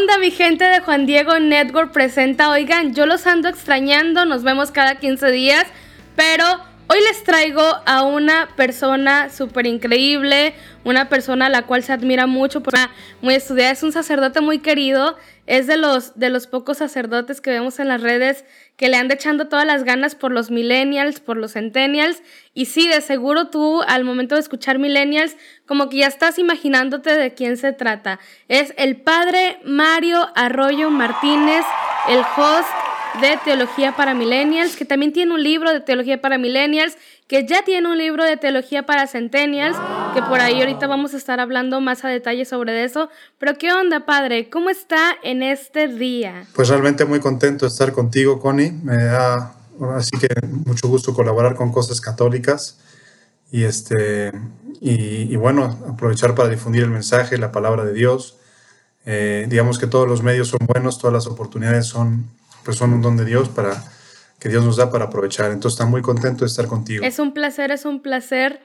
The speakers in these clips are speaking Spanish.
onda mi gente de Juan Diego Network presenta? Oigan, yo los ando extrañando, nos vemos cada 15 días, pero hoy les traigo a una persona súper increíble, una persona a la cual se admira mucho, muy estudiada, es un sacerdote muy querido, es de los, de los pocos sacerdotes que vemos en las redes que le anda echando todas las ganas por los millennials, por los centennials. Y sí, de seguro tú al momento de escuchar millennials, como que ya estás imaginándote de quién se trata. Es el padre Mario Arroyo Martínez, el host de Teología para Millennials, que también tiene un libro de Teología para Millennials, que ya tiene un libro de Teología para Centennials, que por ahí ahorita vamos a estar hablando más a detalle sobre eso. Pero ¿qué onda, padre? ¿Cómo está en este día? Pues realmente muy contento de estar contigo, Connie. Me da así que mucho gusto colaborar con cosas católicas y este y, bueno aprovechar para difundir el mensaje, la palabra de Dios. Eh, digamos que todos los medios son buenos, todas las oportunidades son pues son un don de Dios para que Dios nos da para aprovechar. Entonces, está muy contento de estar contigo. Es un placer, es un placer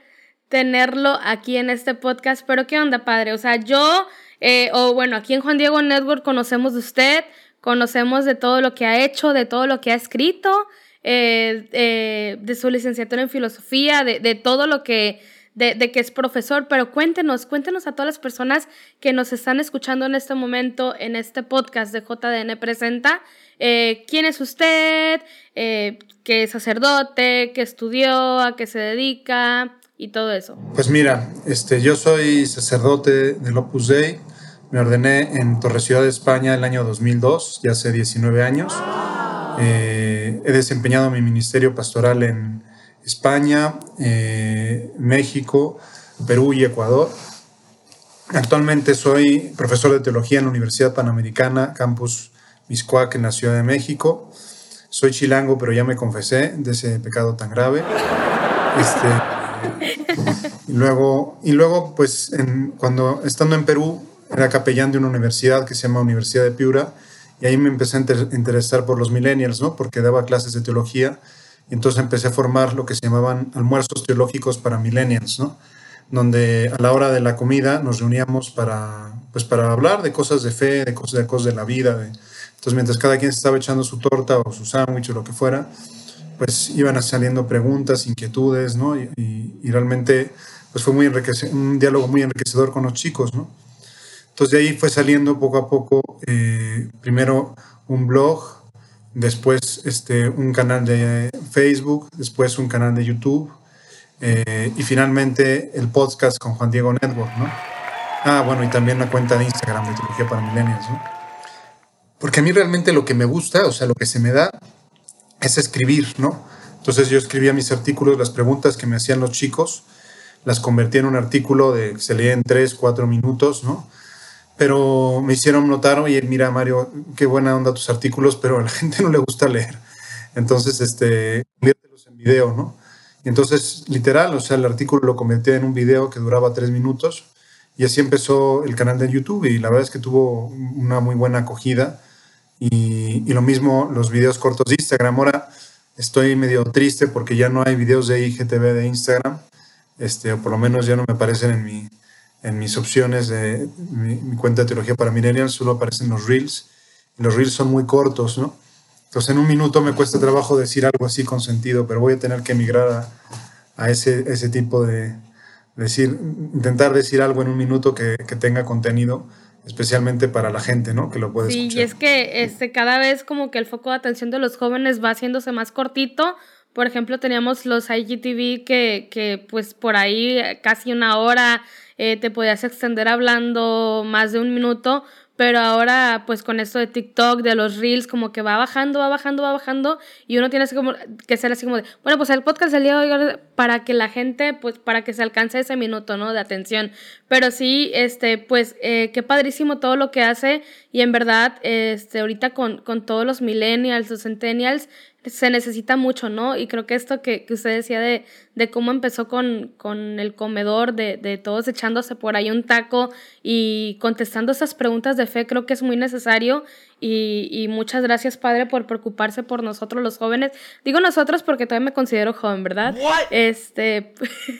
tenerlo aquí en este podcast. Pero, ¿qué onda, padre? O sea, yo, eh, o bueno, aquí en Juan Diego Network conocemos de usted, conocemos de todo lo que ha hecho, de todo lo que ha escrito, eh, eh, de su licenciatura en filosofía, de, de todo lo que de, de, que es profesor, pero cuéntenos, cuéntenos a todas las personas que nos están escuchando en este momento en este podcast de JDN Presenta, eh, quién es usted, eh, qué es sacerdote, qué estudió, a qué se dedica y todo eso. Pues mira, este, yo soy sacerdote del Opus Dei, me ordené en Torre Ciudad de España el año 2002, ya hace 19 años. Eh, he desempeñado mi ministerio pastoral en España, México, Perú y Ecuador. Actualmente soy profesor de teología en la Universidad Panamericana, campus Miscuac en la Ciudad de México. Soy chilango, pero ya me confesé de ese pecado tan grave. Este, y luego, y luego pues, cuando estando en Perú, era capellán de una universidad que se llama Universidad de Piura, y ahí me empecé a interesar por los millennials, ¿no? Porque daba clases de teología, y entonces empecé a formar lo que se llamaban almuerzos teológicos para millennials, ¿no? Donde a la hora de la comida nos reuníamos para, pues, para hablar de cosas de fe, de cosas de, cosas de la vida, de, entonces, mientras cada quien estaba echando su torta o su sándwich o lo que fuera, pues iban saliendo preguntas, inquietudes, ¿no? Y, realmente, pues fue muy un diálogo muy enriquecedor con los chicos, ¿no? Entonces, de ahí fue saliendo poco a poco, eh, primero un blog, después este, un canal de Facebook, después un canal de YouTube, eh, y finalmente el podcast con Juan Diego Network, ¿no? Ah, bueno, y también una cuenta de Instagram de para Millennials, ¿no? Porque a mí realmente lo que me gusta, o sea, lo que se me da, es escribir, ¿no? Entonces yo escribía mis artículos, las preguntas que me hacían los chicos, las convertía en un artículo de se leía en tres, cuatro minutos, ¿no? Pero me hicieron notar, oye, mira Mario, qué buena onda tus artículos, pero a la gente no le gusta leer. Entonces, este, conviértelos en video, ¿no? Y entonces, literal, o sea, el artículo lo convertí en un video que duraba tres minutos y así empezó el canal de YouTube y la verdad es que tuvo una muy buena acogida y, lo mismo los videos cortos de Instagram. Ahora estoy medio triste porque ya no hay videos de IGTV de Instagram, este, o por lo menos ya no me aparecen en, mi, en mis opciones de mi, cuenta de teología para millennials, solo aparecen los reels. Y los reels son muy cortos, ¿no? Entonces en un minuto me cuesta trabajo decir algo así con sentido, pero voy a tener que emigrar a, a ese, ese tipo de, decir, intentar decir algo en un minuto que, que tenga contenido especialmente para la gente, ¿no? Que lo puede sí, y es que este, cada vez como que el foco de atención de los jóvenes va haciéndose más cortito. Por ejemplo, teníamos los IGTV que, que pues por ahí casi una hora eh, te podías extender hablando más de un minuto, pero ahora pues con esto de TikTok, de los reels, como que va bajando, va bajando, va bajando y uno tiene como, que ser así como de, bueno, pues el podcast hoy para que la gente, pues para que se alcance ese minuto, ¿no? De atención. Pero sí, este, pues eh, qué padrísimo todo lo que hace y en verdad, este, ahorita con, con todos los millennials, los centennials, se necesita mucho, ¿no? Y creo que esto que, que usted decía de, de cómo empezó con, con el comedor, de, de, todos echándose por ahí un taco y contestando esas preguntas de fe, creo que es muy necesario. Y, y, muchas gracias, Padre, por preocuparse por nosotros los jóvenes. Digo nosotros porque todavía me considero joven, ¿verdad? Este,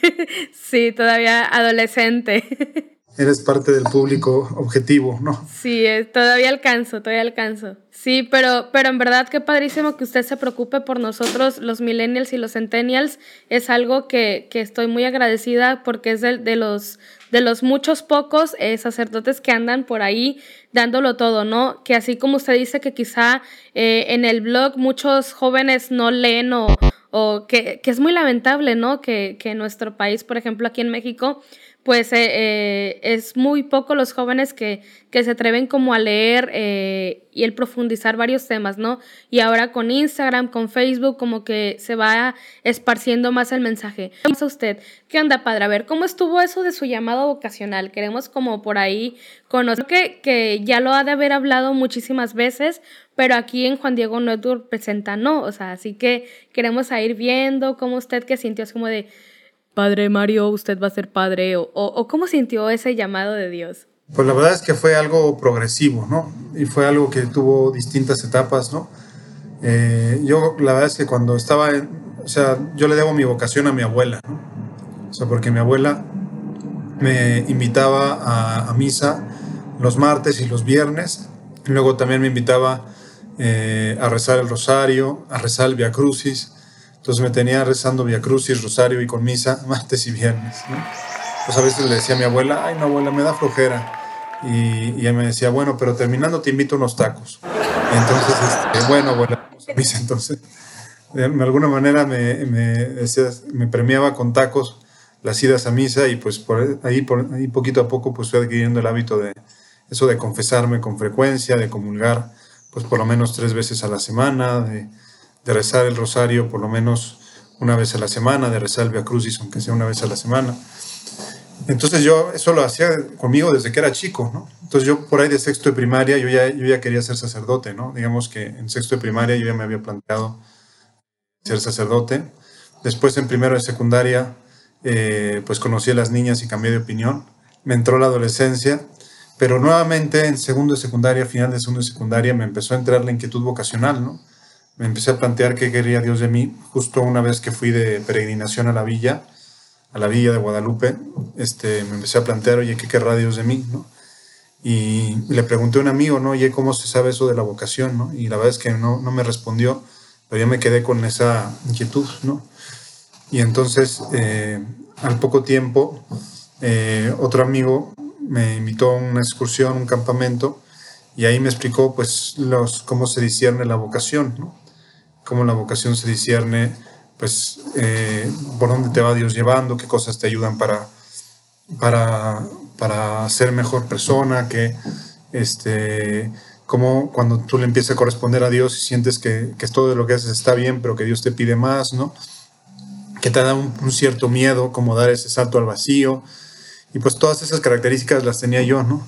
sí, todavía adolescente. eres parte del público objetivo, ¿no? Sí, todavía alcanzo, todavía alcanzo. Sí, pero, pero en verdad qué padrísimo que usted se preocupe por nosotros, los millennials y los centennials. Es algo que, que estoy muy agradecida porque es de, de, los, de los muchos pocos eh, sacerdotes que andan por ahí dándolo todo, ¿no? Que así como usted dice que quizá eh, en el blog muchos jóvenes no leen o, o que, que, es muy lamentable, ¿no? Que, que en nuestro país, por ejemplo, aquí en México, pues eh, eh, es muy poco los jóvenes que, que se atreven como a leer eh, y el profundizar varios temas, ¿no? Y ahora con Instagram, con Facebook, como que se va esparciendo más el mensaje. Vamos a usted, ¿qué onda, padre? A ver, ¿cómo estuvo eso de su llamado vocacional? Queremos como por ahí conocer que, que ya lo ha de haber hablado muchísimas veces, pero aquí en Juan Diego Network presenta no, o sea, así que queremos ir viendo cómo usted que sintió así como de Padre Mario, usted va a ser padre, o, o, cómo sintió ese llamado de Dios. Pues la verdad es que fue algo progresivo, ¿no? Y fue algo que tuvo distintas etapas, ¿no? Eh, yo la verdad es que cuando estaba, en, o sea, yo le debo mi vocación a mi abuela, ¿no? O sea, porque mi abuela me invitaba a, misa los martes y los viernes, luego también me invitaba eh, a rezar el rosario, a rezar el Via Crucis, entonces me tenía rezando Via Crucis, Rosario y con misa martes y viernes. ¿no? Pues a veces le decía a mi abuela, ay no abuela, me da flojera. Y, y ella me decía, bueno, pero terminando te invito unos tacos. Y entonces, este, bueno, abuela, vamos a misa. Entonces, de alguna manera me, me premiaba con tacos las idas a misa y pues por ahí, por ahí poquito a poco pues fui adquiriendo el hábito de eso de confesarme con frecuencia, de comulgar pues por lo menos tres veces a la semana, de de rezar el rosario por lo menos una vez a la semana, de rezar el Via Crucis, aunque sea una vez a la semana. Entonces yo eso lo hacía conmigo desde que era chico, ¿no? Entonces yo por ahí de sexto de primaria yo ya, yo ya quería ser sacerdote, ¿no? Digamos que en sexto de primaria yo ya me había planteado ser sacerdote. Después en primero de secundaria eh, pues conocí a las niñas y cambié de opinión. Me entró la adolescencia, pero nuevamente en segundo de secundaria, final de segundo de secundaria, me empezó a entrar la inquietud vocacional, ¿no? Me empecé a plantear qué quería Dios de mí, justo una vez que fui de peregrinación a la villa, a la villa de Guadalupe, este, me empecé a plantear, oye, ¿qué querrá Dios de mí? ¿no? Y le pregunté a un amigo, ¿no? Oye, ¿cómo se sabe eso de la vocación? ¿no? Y la verdad es que no, no me respondió, pero yo me quedé con esa inquietud, ¿no? Y entonces, eh, al poco tiempo, eh, otro amigo me invitó a una excursión, un campamento, y ahí me explicó, pues, los, cómo se discierne la vocación, ¿no? Cómo la vocación se discierne, pues eh, por dónde te va Dios llevando, qué cosas te ayudan para, para, para ser mejor persona, que este, cómo cuando tú le empiezas a corresponder a Dios y sientes que, que todo lo que haces está bien, pero que Dios te pide más, ¿no? Que te da un, cierto miedo, como dar ese salto al vacío. Y pues todas esas características las tenía yo, ¿no?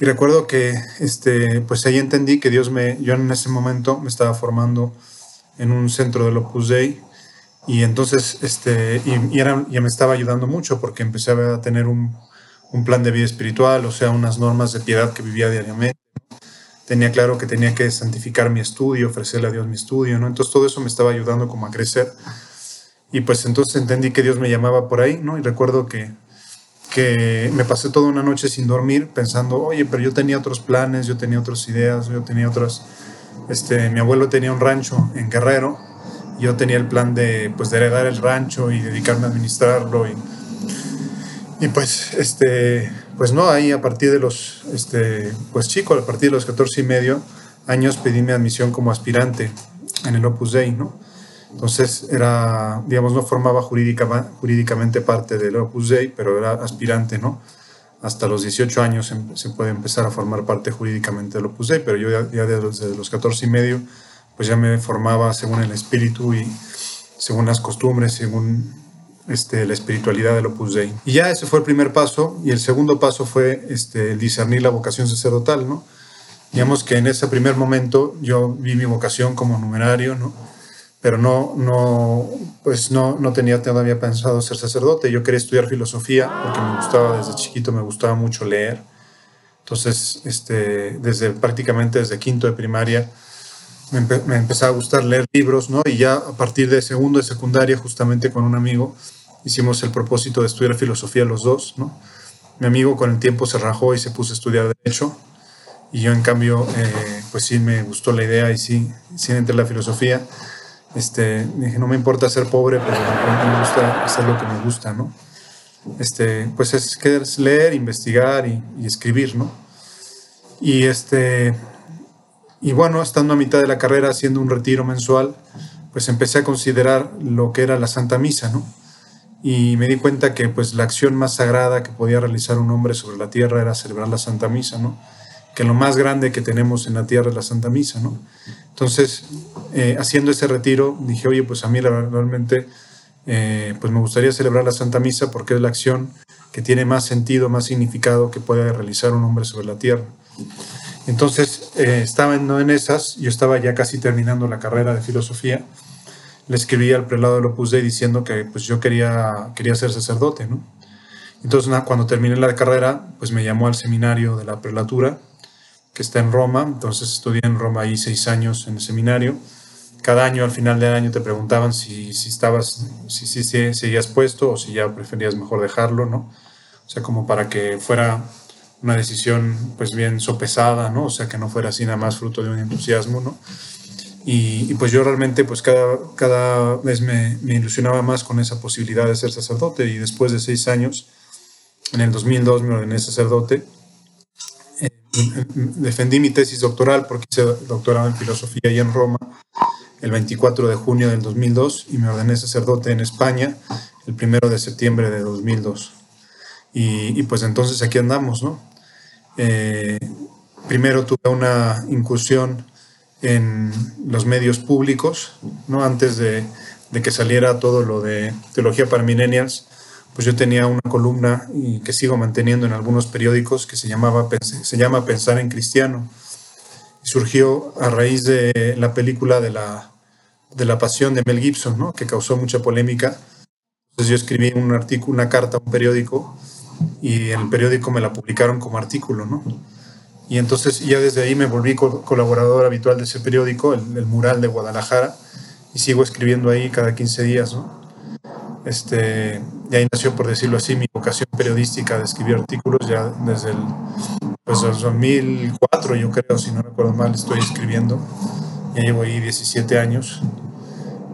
Y recuerdo que este, pues ahí entendí que Dios me, yo en ese momento me estaba formando en un centro del Opus Dei y entonces este, y, era, ya me estaba ayudando mucho porque empecé a tener un, un, plan de vida espiritual, o sea, unas normas de piedad que vivía diariamente. Tenía claro que tenía que santificar mi estudio, ofrecerle a Dios mi estudio, ¿no? Entonces todo eso me estaba ayudando como a crecer. Y pues entonces entendí que Dios me llamaba por ahí, ¿no? Y recuerdo que, que me pasé toda una noche sin dormir pensando, oye, pero yo tenía otros planes, yo tenía otras ideas, yo tenía otras este, mi abuelo tenía un rancho en Guerrero. Yo tenía el plan de, pues, de heredar el rancho y dedicarme a administrarlo. Y, y pues, este, pues no, ahí a partir de los, este, pues chico, a partir de los 14 y medio años pedí mi admisión como aspirante en el Opus Dei, ¿no? Entonces era, digamos, no formaba jurídica, jurídicamente parte del Opus Dei, pero era aspirante, ¿no? Hasta los 18 años em, se puede empezar a formar parte jurídicamente del Opus Dei, pero yo ya, desde los 14 y medio pues ya me formaba según el espíritu y según las costumbres, según este, la espiritualidad del Opus Dei. Y ya ese fue el primer paso, y el segundo paso fue este, el discernir la vocación sacerdotal, ¿no? Digamos que en ese primer momento yo vi mi vocación como numerario, ¿no? Pero no, no, pues no, no tenía todavía pensado ser sacerdote. Yo quería estudiar filosofía porque me gustaba desde chiquito, me gustaba mucho leer. Entonces, este, desde prácticamente desde quinto de primaria, me, empe me empezaba a gustar leer libros, ¿no? Y ya a partir de segundo de secundaria, justamente con un amigo, hicimos el propósito de estudiar filosofía los dos, ¿no? Mi amigo con el tiempo se rajó y se puso a estudiar Derecho. Y yo, en cambio, eh, pues sí me gustó la idea y sí, sí entré la filosofía. Este, dije, no me importa ser pobre, pero me gusta hacer lo que me gusta, ¿no? Este, pues es, es leer, investigar y, y, escribir, ¿no? Y, este, y bueno, estando a mitad de la carrera haciendo un retiro mensual, pues empecé a considerar lo que era la Santa Misa, ¿no? Y me di cuenta que pues la acción más sagrada que podía realizar un hombre sobre la tierra era celebrar la Santa Misa, ¿no? Que lo más grande que tenemos en la tierra es la Santa Misa, ¿no? Entonces, eh, haciendo ese retiro, dije, oye, pues a mí realmente, eh, pues me gustaría celebrar la Santa Misa porque es la acción que tiene más sentido, más significado que puede realizar un hombre sobre la tierra. Entonces, eh, estaba en, en esas, yo estaba ya casi terminando la carrera de filosofía, le escribí al prelado de Opus Dei diciendo que pues yo quería, quería ser sacerdote, ¿no? Entonces, cuando terminé la carrera, pues me llamó al seminario de la prelatura, que está en Roma, entonces estudié en Roma ahí seis años en el seminario. Cada año, al final del año, te preguntaban si, si estabas, si, si, si seguías puesto o si ya preferías mejor dejarlo, ¿no? O sea, como para que fuera una decisión pues bien sopesada, ¿no? O sea, que no fuera así nada más fruto de un entusiasmo, ¿no? Y, pues yo realmente pues cada, cada vez me, me, ilusionaba más con esa posibilidad de ser sacerdote y después de seis años, en el 2002 me ordené sacerdote. Defendí mi tesis doctoral porque hice doctorado en filosofía y en Roma el 24 de junio del 2002 y me ordené sacerdote en España el 1 de septiembre de 2002. Y, y pues entonces aquí andamos, ¿no? Eh, primero tuve una incursión en los medios públicos, ¿no? Antes de, de, que saliera todo lo de teología para millennials, pues yo tenía una columna que sigo manteniendo en algunos periódicos que se, llamaba, se llama Pensar en Cristiano. Y surgió a raíz de la película de la, de la Pasión de Mel Gibson, ¿no? que causó mucha polémica. Entonces yo escribí un artículo, una carta a un periódico y en el periódico me la publicaron como artículo, ¿no? Y entonces ya desde ahí me volví colaborador habitual de ese periódico, el, Mural de Guadalajara, y sigo escribiendo ahí cada 15 días, ¿no? Este, y ahí nació, por decirlo así, mi vocación periodística de escribir artículos ya desde el pues, 2004, yo creo, si no recuerdo mal, estoy escribiendo. Ya llevo ahí 17 años.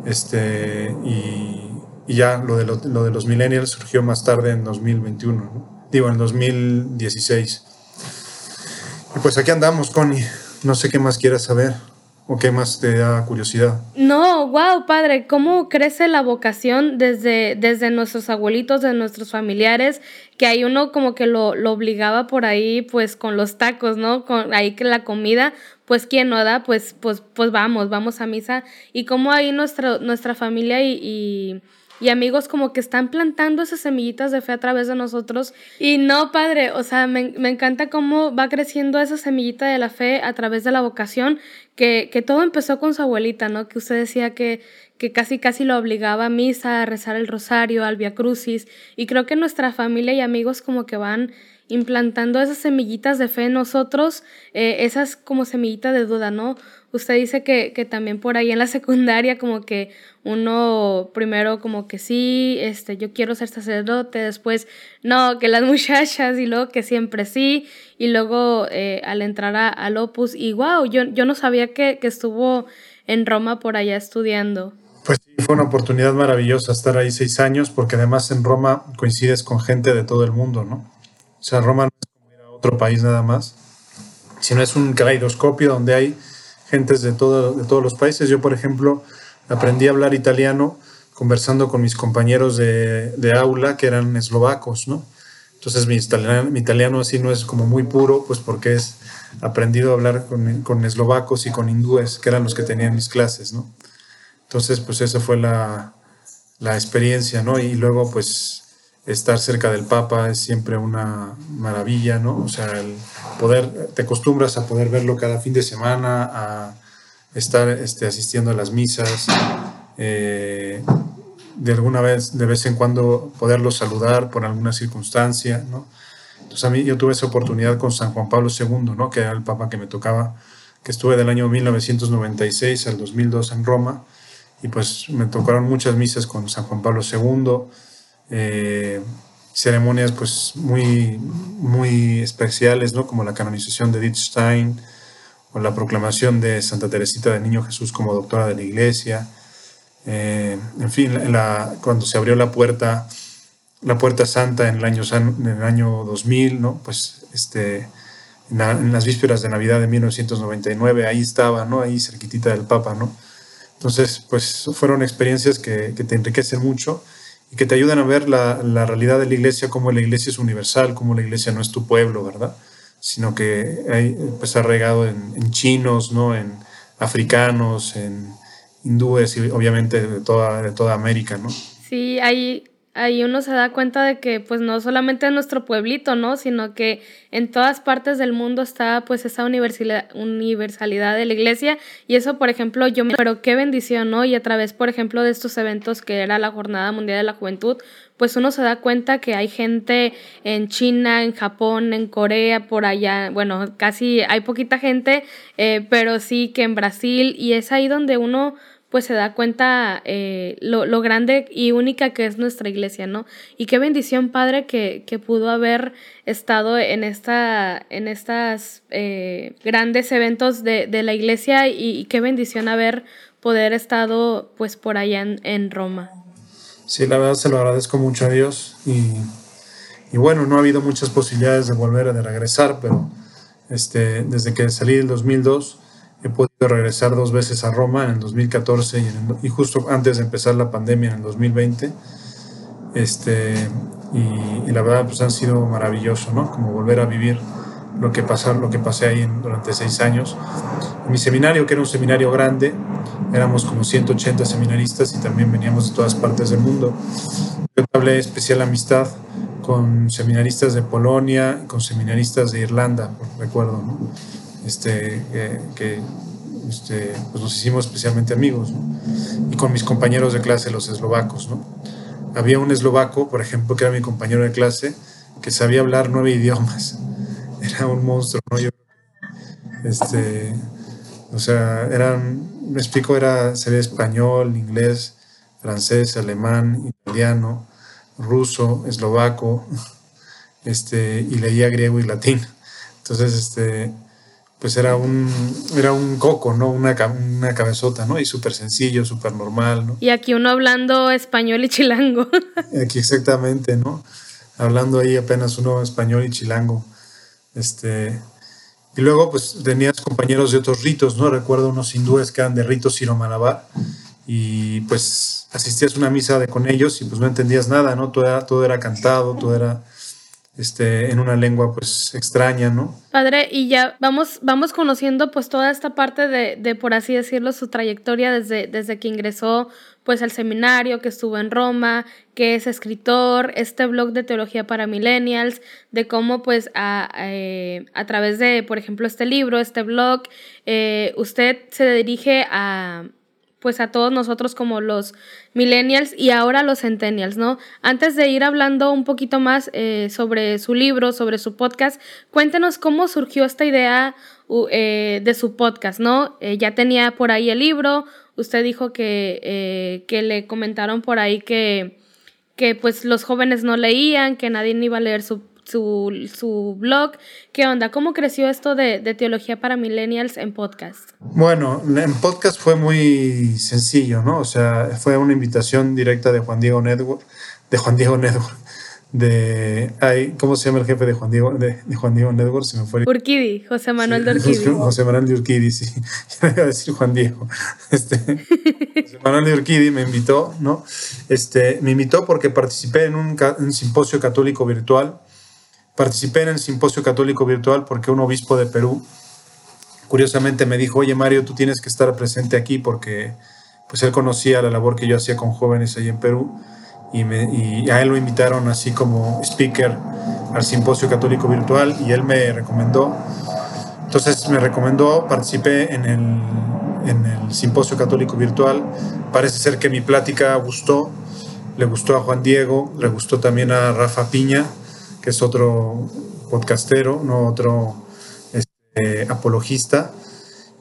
Este, y, y ya lo de, lo, lo, de los millennials surgió más tarde en 2021, ¿no? digo, en 2016. Y pues aquí andamos, Connie. No sé qué más quieras saber o qué más te da curiosidad. No, wow, padre, cómo crece la vocación desde, desde nuestros abuelitos, de nuestros familiares, que hay uno como que lo, lo, obligaba por ahí, pues con los tacos, ¿no? Con ahí que la comida, pues quien no da, pues, pues, pues vamos, vamos a misa. Y cómo ahí nuestra, nuestra familia y, y y amigos como que están plantando esas semillitas de fe a través de nosotros. Y no, padre, o sea, me, me encanta cómo va creciendo esa semillita de la fe a través de la vocación, que, que todo empezó con su abuelita, ¿no? Que usted decía que, que casi casi lo obligaba a misa, a rezar el rosario, al Via Crucis. Y creo que nuestra familia y amigos como que van implantando esas semillitas de fe en nosotros, eh, esas como semillitas de duda, ¿no? Usted dice que, que, también por ahí en la secundaria como que uno primero como que sí, este, yo quiero ser sacerdote, después no, que las muchachas y luego que siempre sí, y luego eh, al entrar a, al Opus y wow, yo, yo no sabía que, que estuvo en Roma por allá estudiando. Pues sí, fue una oportunidad maravillosa estar ahí seis años porque además en Roma coincides con gente de todo el mundo, ¿no? O sea, Roma no es como ir a otro país nada más, sino es un caleidoscopio donde hay gentes de, todo, de todos los países. Yo, por ejemplo, aprendí a hablar italiano conversando con mis compañeros de, de aula que eran eslovacos, ¿no? Entonces mi italiano, mi italiano así no es como muy puro, pues porque es aprendido a hablar con, con, eslovacos y con hindúes, que eran los que tenían mis clases, ¿no? Entonces, pues esa fue la, la experiencia, ¿no? Y luego, pues estar cerca del Papa es siempre una maravilla, ¿no? O sea, el poder, te acostumbras a poder verlo cada fin de semana, a estar este, asistiendo a las misas, eh, de alguna vez, de vez en cuando poderlo saludar por alguna circunstancia, ¿no? Entonces a mí yo tuve esa oportunidad con San Juan Pablo II, ¿no? Que era el Papa que me tocaba, que estuve del año 1996 al 2002 en Roma, y pues me tocaron muchas misas con San Juan Pablo II, eh, ceremonias pues muy, muy especiales, ¿no? Como la canonización de Edith Stein o la proclamación de Santa Teresita del Niño Jesús como doctora de la Iglesia. Eh, en fin, cuando se abrió la puerta, la puerta santa en el año, en el año 2000, ¿no? Pues este, en, las vísperas de Navidad de 1999, ahí estaba, ¿no? Ahí cerquitita del Papa, ¿no? Entonces, pues fueron experiencias que te enriquecen mucho y que te ayudan a ver la, la, realidad de la iglesia, como la iglesia es universal, como la iglesia no es tu pueblo, ¿verdad? Sino que hay, pues, regado en, en, chinos, ¿no? En africanos, en hindúes y obviamente de toda, de toda América, ¿no? Sí, hay ahí uno se da cuenta de que pues no solamente en nuestro pueblito, ¿no? Sino que en todas partes del mundo está pues esa universalidad, universalidad de la iglesia y eso, por ejemplo, yo me... Pero qué bendición, ¿no? Y a través, por ejemplo, de estos eventos que era la Jornada Mundial de la Juventud, pues uno se da cuenta que hay gente en China, en Japón, en Corea, por allá, bueno, casi hay poquita gente, eh, pero sí que en Brasil y es ahí donde uno pues se da cuenta eh, lo, lo, grande y única que es nuestra iglesia, ¿no? Y qué bendición, Padre, que, que pudo haber estado en, esta, en estas eh, grandes eventos de, de la iglesia y, qué bendición haber poder estado pues por allá en, en, Roma. Sí, la verdad se lo agradezco mucho a Dios y, y bueno, no ha habido muchas posibilidades de volver de regresar, pero este, desde que salí del 2002 He podido regresar dos veces a Roma en el 2014 y, justo antes de empezar la pandemia en el 2020. Este, y, la verdad pues han sido maravilloso, ¿no? Como volver a vivir lo que, pasar, lo que pasé ahí durante seis años. mi seminario, que era un seminario grande, éramos como 180 seminaristas y también veníamos de todas partes del mundo. Yo hablé especial amistad con seminaristas de Polonia, con seminaristas de Irlanda, recuerdo, ¿no? Este, que este, pues nos hicimos especialmente amigos, y con mis compañeros de clase, los eslovacos. ¿no? Había un eslovaco, por ejemplo, que era mi compañero de clase, que sabía hablar nueve idiomas. Era un monstruo, ¿no? Yo, este, o sea, eran, me explico, era, sabía español, inglés, francés, alemán, italiano, ruso, eslovaco, este, y leía griego y latín. Entonces, este, pues era un, era un coco, ¿no? Una, una cabezota, ¿no? Y súper sencillo, súper normal, ¿no? Y aquí uno hablando español y chilango. Aquí exactamente, ¿no? Hablando ahí apenas uno español y chilango. Este, y luego, pues tenías compañeros de otros ritos, ¿no? Recuerdo unos hindúes que eran de rito Siro y pues asistías a una misa de, con ellos y pues no entendías nada, ¿no? Todo era, todo era cantado, todo era este, en una lengua pues extraña, ¿no? Padre, y ya vamos, vamos conociendo pues toda esta parte de, de, por así decirlo, su trayectoria desde, desde que ingresó pues al seminario, que estuvo en Roma, que es escritor, este blog de teología para millennials, de cómo pues a, eh, a través de, por ejemplo, este libro, este blog, eh, usted se dirige a, pues a todos nosotros como los millennials y ahora los centennials, ¿no? Antes de ir hablando un poquito más eh, sobre su libro, sobre su podcast, cuéntenos cómo surgió esta idea eh, de su podcast, ¿no? Eh, ya tenía por ahí el libro, usted dijo que, que le comentaron por ahí que, que pues los jóvenes no leían, que nadie iba a leer su, su, su blog. ¿Qué onda? ¿Cómo creció esto de, de, teología para millennials en podcast? Bueno, en podcast fue muy sencillo, ¿no? O sea, fue una invitación directa de Juan Diego Network, de Juan Diego Network, de ay, ¿cómo se llama el jefe de Juan Diego de, de Juan Diego Network? Se me fue. Urquidi, José Manuel de Urquidi. José Manuel de Urquidi, sí. Yo iba a decir Juan Diego. Este, José Manuel de Urquidi me invitó, ¿no? Este, me invitó porque participé en un, un simposio católico virtual Participé en el simposio católico virtual porque un obispo de Perú, curiosamente, me dijo, oye Mario, tú tienes que estar presente aquí porque pues él conocía la labor que yo hacía con jóvenes ahí en Perú y, y a él lo invitaron así como speaker al simposio católico virtual y él me recomendó. Entonces me recomendó, participé en el, en el simposio católico virtual. Parece ser que mi plática gustó, le gustó a Juan Diego, le gustó también a Rafa Piña que es otro podcastero, no otro este, apologista.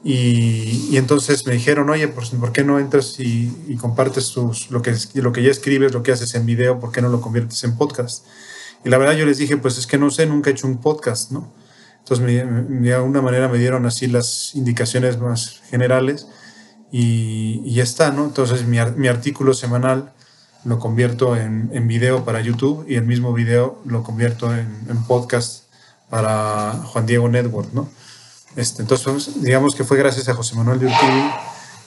Y, entonces me dijeron, oye, pues, ¿por qué no entras y, compartes tus, lo, que, lo que ya escribes, lo que haces en video, por qué no lo conviertes en podcast? Y la verdad yo les dije, pues es que no sé, nunca he hecho un podcast, ¿no? Entonces, de alguna manera me dieron así las indicaciones más generales y, ya está, ¿no? Entonces, mi artículo semanal lo convierto en, en, video para YouTube y el mismo video lo convierto en, en podcast para Juan Diego Network, ¿no? Este, entonces, digamos que fue gracias a José Manuel de Urquidi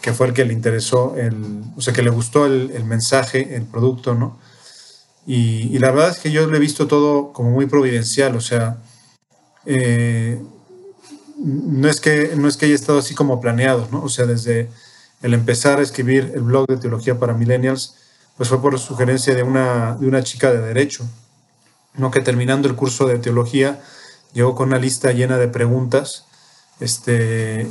que fue el que le interesó, el, o sea, que le gustó el, el mensaje, el producto, ¿no? Y, y, la verdad es que yo lo he visto todo como muy providencial, o sea, eh, no, es que, no es que haya estado así como planeado, ¿no? O sea, desde el empezar a escribir el blog de Teología para Millennials, pues fue por sugerencia de una, de una chica de derecho, ¿no? Que terminando el curso de teología llegó con una lista llena de preguntas este,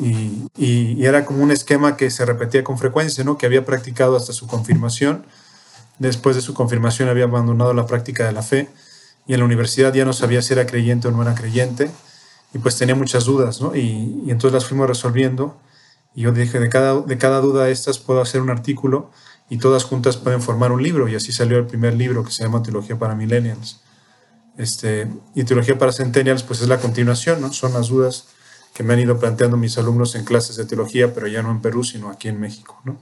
y, y, era como un esquema que se repetía con frecuencia, ¿no? que había practicado hasta su confirmación. Después de su confirmación había abandonado la práctica de la fe y en la universidad ya no sabía si era creyente o no era creyente y pues tenía muchas dudas, ¿no? Y, y entonces las fuimos resolviendo y yo dije, de cada, de cada duda de estas puedo hacer un artículo y todas juntas pueden formar un libro y así salió el primer libro que se llama Teología para Millennials. Este, y Teología para Centennials pues es la continuación, ¿no? Son las dudas que me han ido planteando mis alumnos en clases de teología, pero ya no en Perú, sino aquí en México, ¿no?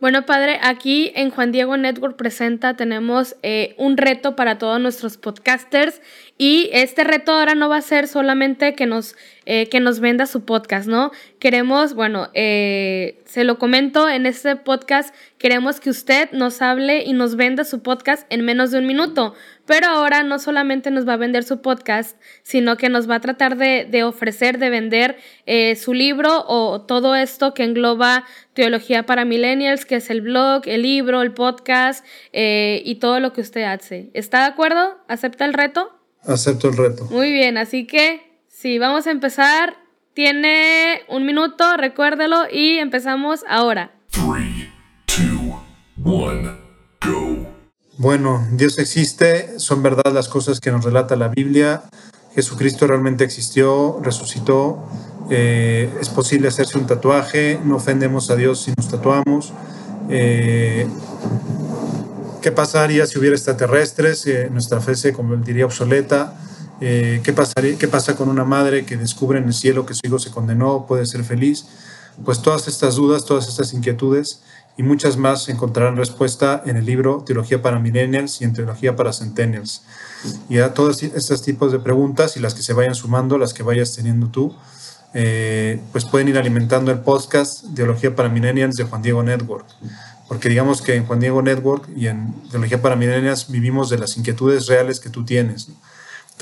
Bueno, padre, aquí en Juan Diego Network Presenta tenemos eh, un reto para todos nuestros podcasters y este reto ahora no va a ser solamente que nos, eh, que nos venda su podcast, ¿no? Queremos, bueno, eh, se lo comento en este podcast, queremos que usted nos hable y nos venda su podcast en menos de un minuto. Pero ahora no solamente nos va a vender su podcast, sino que nos va a tratar de, ofrecer, de vender eh, su libro o todo esto que engloba Teología para Millennials, que es el blog, el libro, el podcast y todo lo que usted hace. ¿Está de acuerdo? ¿Acepta el reto? Acepto el reto. Muy bien, así que sí, vamos a empezar. Tiene un minuto, recuérdelo y empezamos ahora. 3, 2, 1, go. Bueno, Dios existe, son verdad las cosas que nos relata la Biblia. Jesucristo realmente existió, resucitó. Eh, es posible hacerse un tatuaje, no ofendemos a Dios si nos tatuamos. Eh, ¿Qué pasaría si hubiera extraterrestres? Eh, nuestra fe se, como diría, obsoleta. Eh, ¿qué, pasaría, ¿Qué pasa con una madre que descubre en el cielo que su hijo se condenó, puede ser feliz? Pues todas estas dudas, todas estas inquietudes y muchas más encontrarán respuesta en el libro Teología para Millennials y en Teología para Centennials. Y a todos estos tipos de preguntas y las que se vayan sumando, las que vayas teniendo tú, eh, pues pueden ir alimentando el podcast Teología para Millennials de Juan Diego Network porque digamos que en Juan Diego Network y en Teología para Milenias vivimos de las inquietudes reales que tú tienes.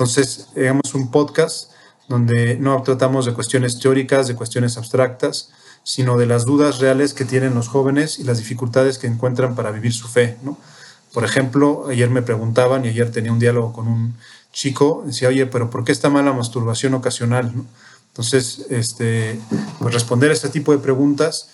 Entonces, digamos un podcast donde no tratamos de cuestiones teóricas, de cuestiones abstractas, sino de las dudas reales que tienen los jóvenes y las dificultades que encuentran para vivir su fe. ¿no? Por ejemplo, ayer me preguntaban, y ayer tenía un diálogo con un chico, decía, oye, pero ¿por qué está mal la masturbación ocasional? Entonces, este, pues responder a este tipo de preguntas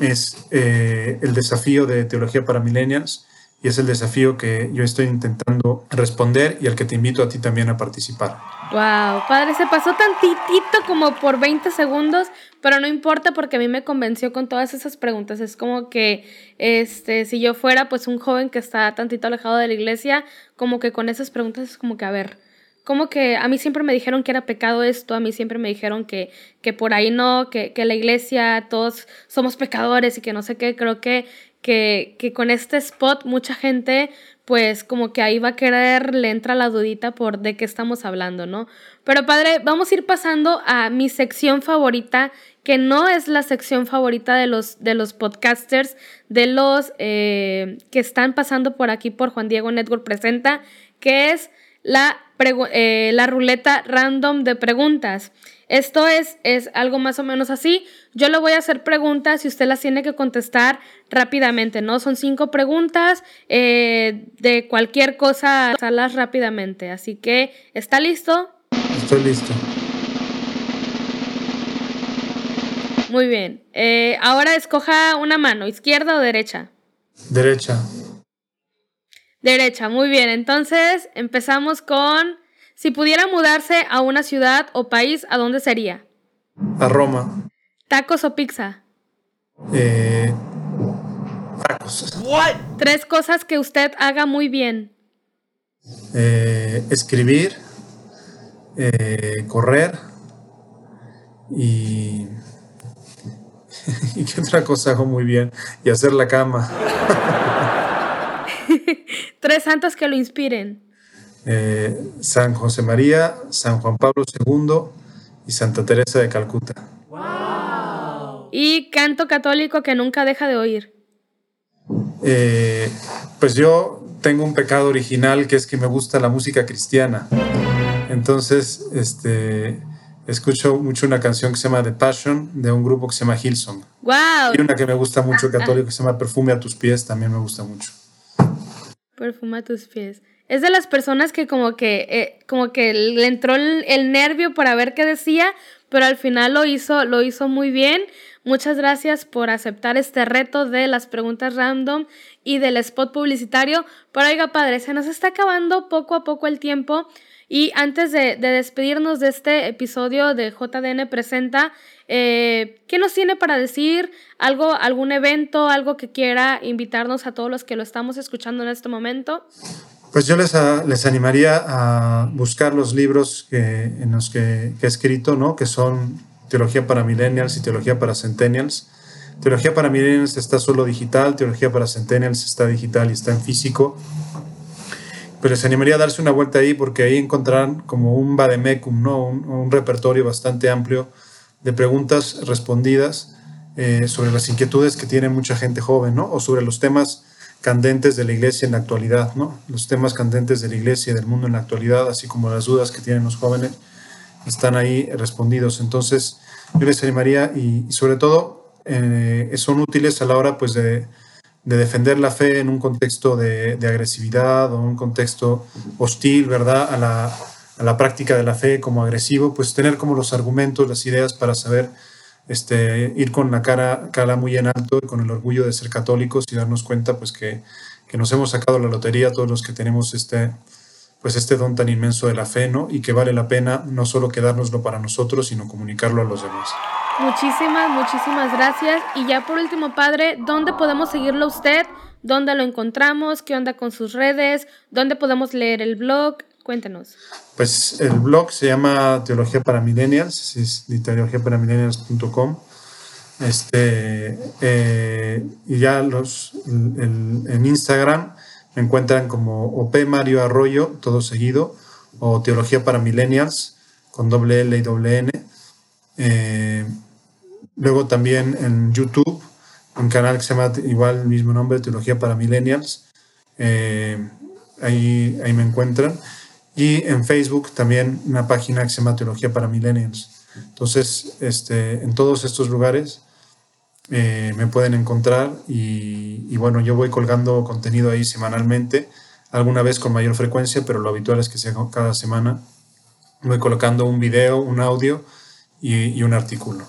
es eh, el desafío de Teología para Millennials y es el desafío que yo estoy intentando responder y al que te invito a ti también a participar. Wow, padre, se pasó tantitito como por 20 segundos, pero no importa porque a mí me convenció con todas esas preguntas. Es como que este, si yo fuera pues un joven que está tantito alejado de la iglesia, como que con esas preguntas es como que a ver, como que a mí siempre me dijeron que era pecado esto, a mí siempre me dijeron que, que por ahí no, que, que la iglesia todos somos pecadores y que no sé qué, creo que, que, que con este spot mucha gente pues como que ahí va a querer, le entra la dudita por de qué estamos hablando, ¿no? Pero padre, vamos a ir pasando a mi sección favorita, que no es la sección favorita de los, de los podcasters, de los eh, que están pasando por aquí por Juan Diego Network Presenta, que es la, eh, la ruleta random de preguntas. Esto es, es algo más o menos así. Yo le voy a hacer preguntas y usted las tiene que contestar rápidamente, ¿no? Son cinco preguntas eh, de cualquier cosa, hacerlas rápidamente. Así que, ¿está listo? Estoy listo. Muy bien. Eh, ahora escoja una mano, izquierda o derecha. Derecha. Derecha, muy bien. Entonces empezamos con, si pudiera mudarse a una ciudad o país, ¿a dónde sería? A Roma. ¿Tacos o pizza? Eh, tacos. Tres cosas que usted haga muy bien. eh, escribir, eh, correr y... ¿Y qué otra cosa hago muy bien? Y hacer la cama. Tres santos que lo inspiren. Eh, San José María, San Juan Pablo II y Santa Teresa de Calcuta. Y canto católico que nunca deja de oír. Eh, pues yo tengo un pecado original que es que me gusta la música cristiana. Entonces, este, escucho mucho una canción que se llama The Passion de un grupo que se llama Hillsong. Wow. Y una que me gusta mucho católico que se llama Perfume a tus pies también me gusta mucho. Perfume a tus pies. Es de las personas que como que, eh, como que le entró el, el, nervio para ver qué decía, pero al final lo hizo, lo hizo muy bien. Muchas gracias por aceptar este reto de las preguntas random y del spot publicitario. Pero oiga, padre, se nos está acabando poco a poco el tiempo. Y antes de, de despedirnos de este episodio de JDN Presenta, eh, ¿qué nos tiene para decir? ¿Algo, algún evento, algo que quiera invitarnos a todos los que lo estamos escuchando en este momento? Pues yo les, a, les animaría a buscar los libros que, en los que, que he escrito, ¿no? que son Teología para Millennials y Teología para Centennials. Teología para Millennials está solo digital, Teología para Centennials está digital y está en físico. Pero les animaría a darse una vuelta ahí porque ahí encontrarán como un vademecum, ¿no? un, un repertorio bastante amplio de preguntas respondidas eh, sobre las inquietudes que tiene mucha gente joven, ¿no? o sobre los temas candentes de la iglesia en la actualidad, ¿no? los temas candentes de la iglesia y del mundo en la actualidad, así como las dudas que tienen los jóvenes están ahí respondidos. Entonces, yo les animaría y, y sobre todo eh, son útiles a la hora pues, de, de, defender la fe en un contexto de, de, agresividad o un contexto hostil, ¿verdad? A la, a la práctica de la fe como agresivo, pues tener como los argumentos, las ideas para saber este, ir con la cara, cara muy en alto y con el orgullo de ser católicos y darnos cuenta pues que, que nos hemos sacado la lotería todos los que tenemos este, pues este don tan inmenso de la fe, ¿no? Y que vale la pena no solo quedárnoslo para nosotros, sino comunicarlo a los demás. Muchísimas, muchísimas gracias. Y ya por último, padre, ¿dónde podemos seguirlo usted? ¿Dónde lo encontramos? ¿Qué onda con sus redes? ¿Dónde podemos leer el blog? Cuéntenos. Pues el blog se llama Teología para Millennials, es teologiaparamillennials.com. Este, eh, y ya los, en Instagram me encuentran como OP Mario Arroyo, todo seguido, o Teología para Millennials, con doble L y doble N. Eh, luego también en YouTube, un canal que se llama igual el mismo nombre, Teología para Millennials. Eh, ahí, ahí me encuentran. Y en Facebook también una página que se llama Teología para Millennials. Entonces, este, en todos estos lugares eh, me pueden encontrar y, bueno, yo voy colgando contenido ahí semanalmente, alguna vez con mayor frecuencia, pero lo habitual es que sea cada semana. Voy colocando un video, un audio y un artículo.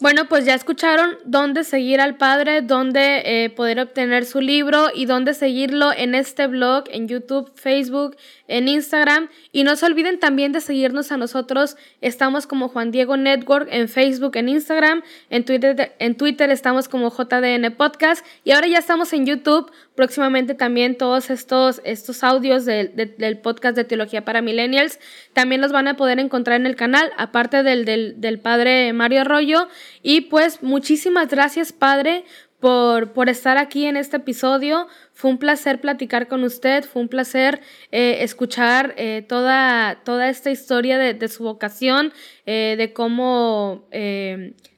Bueno, pues ya escucharon dónde seguir al padre, dónde eh, poder obtener su libro y dónde seguirlo en este blog, en YouTube, Facebook, en Instagram. Y no se olviden también de seguirnos a nosotros. Estamos como Juan Diego Network en Facebook, en Instagram, en Twitter, en Twitter estamos como JDN Podcast y ahora ya estamos en YouTube. Próximamente también todos estos, estos audios de, de, del podcast de Teología para Millennials también los van a poder encontrar en el canal, aparte del, del, del padre Mario Arroyo. Y pues muchísimas gracias, Padre, por, por, estar aquí en este episodio. Fue un placer platicar con usted, fue un placer eh, escuchar eh, toda, toda esta historia de, de su vocación, eh, de cómo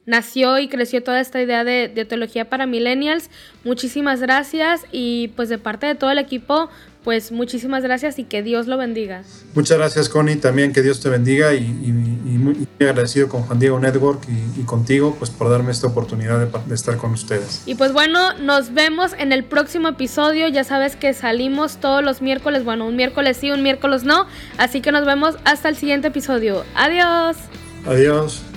nació y creció toda esta idea de, de, teología para millennials. Muchísimas gracias y pues de parte de todo el equipo, pues muchísimas gracias y que Dios lo bendiga. Muchas gracias Connie, también que Dios te bendiga y, y, y muy, agradecido con Juan Diego Network y, y, contigo pues por darme esta oportunidad de, de, estar con ustedes. Y pues bueno, nos vemos en el próximo episodio, ya sabes que salimos todos los miércoles, bueno, un miércoles sí, un miércoles no, así que nos vemos hasta el siguiente episodio. Adiós. Adiós.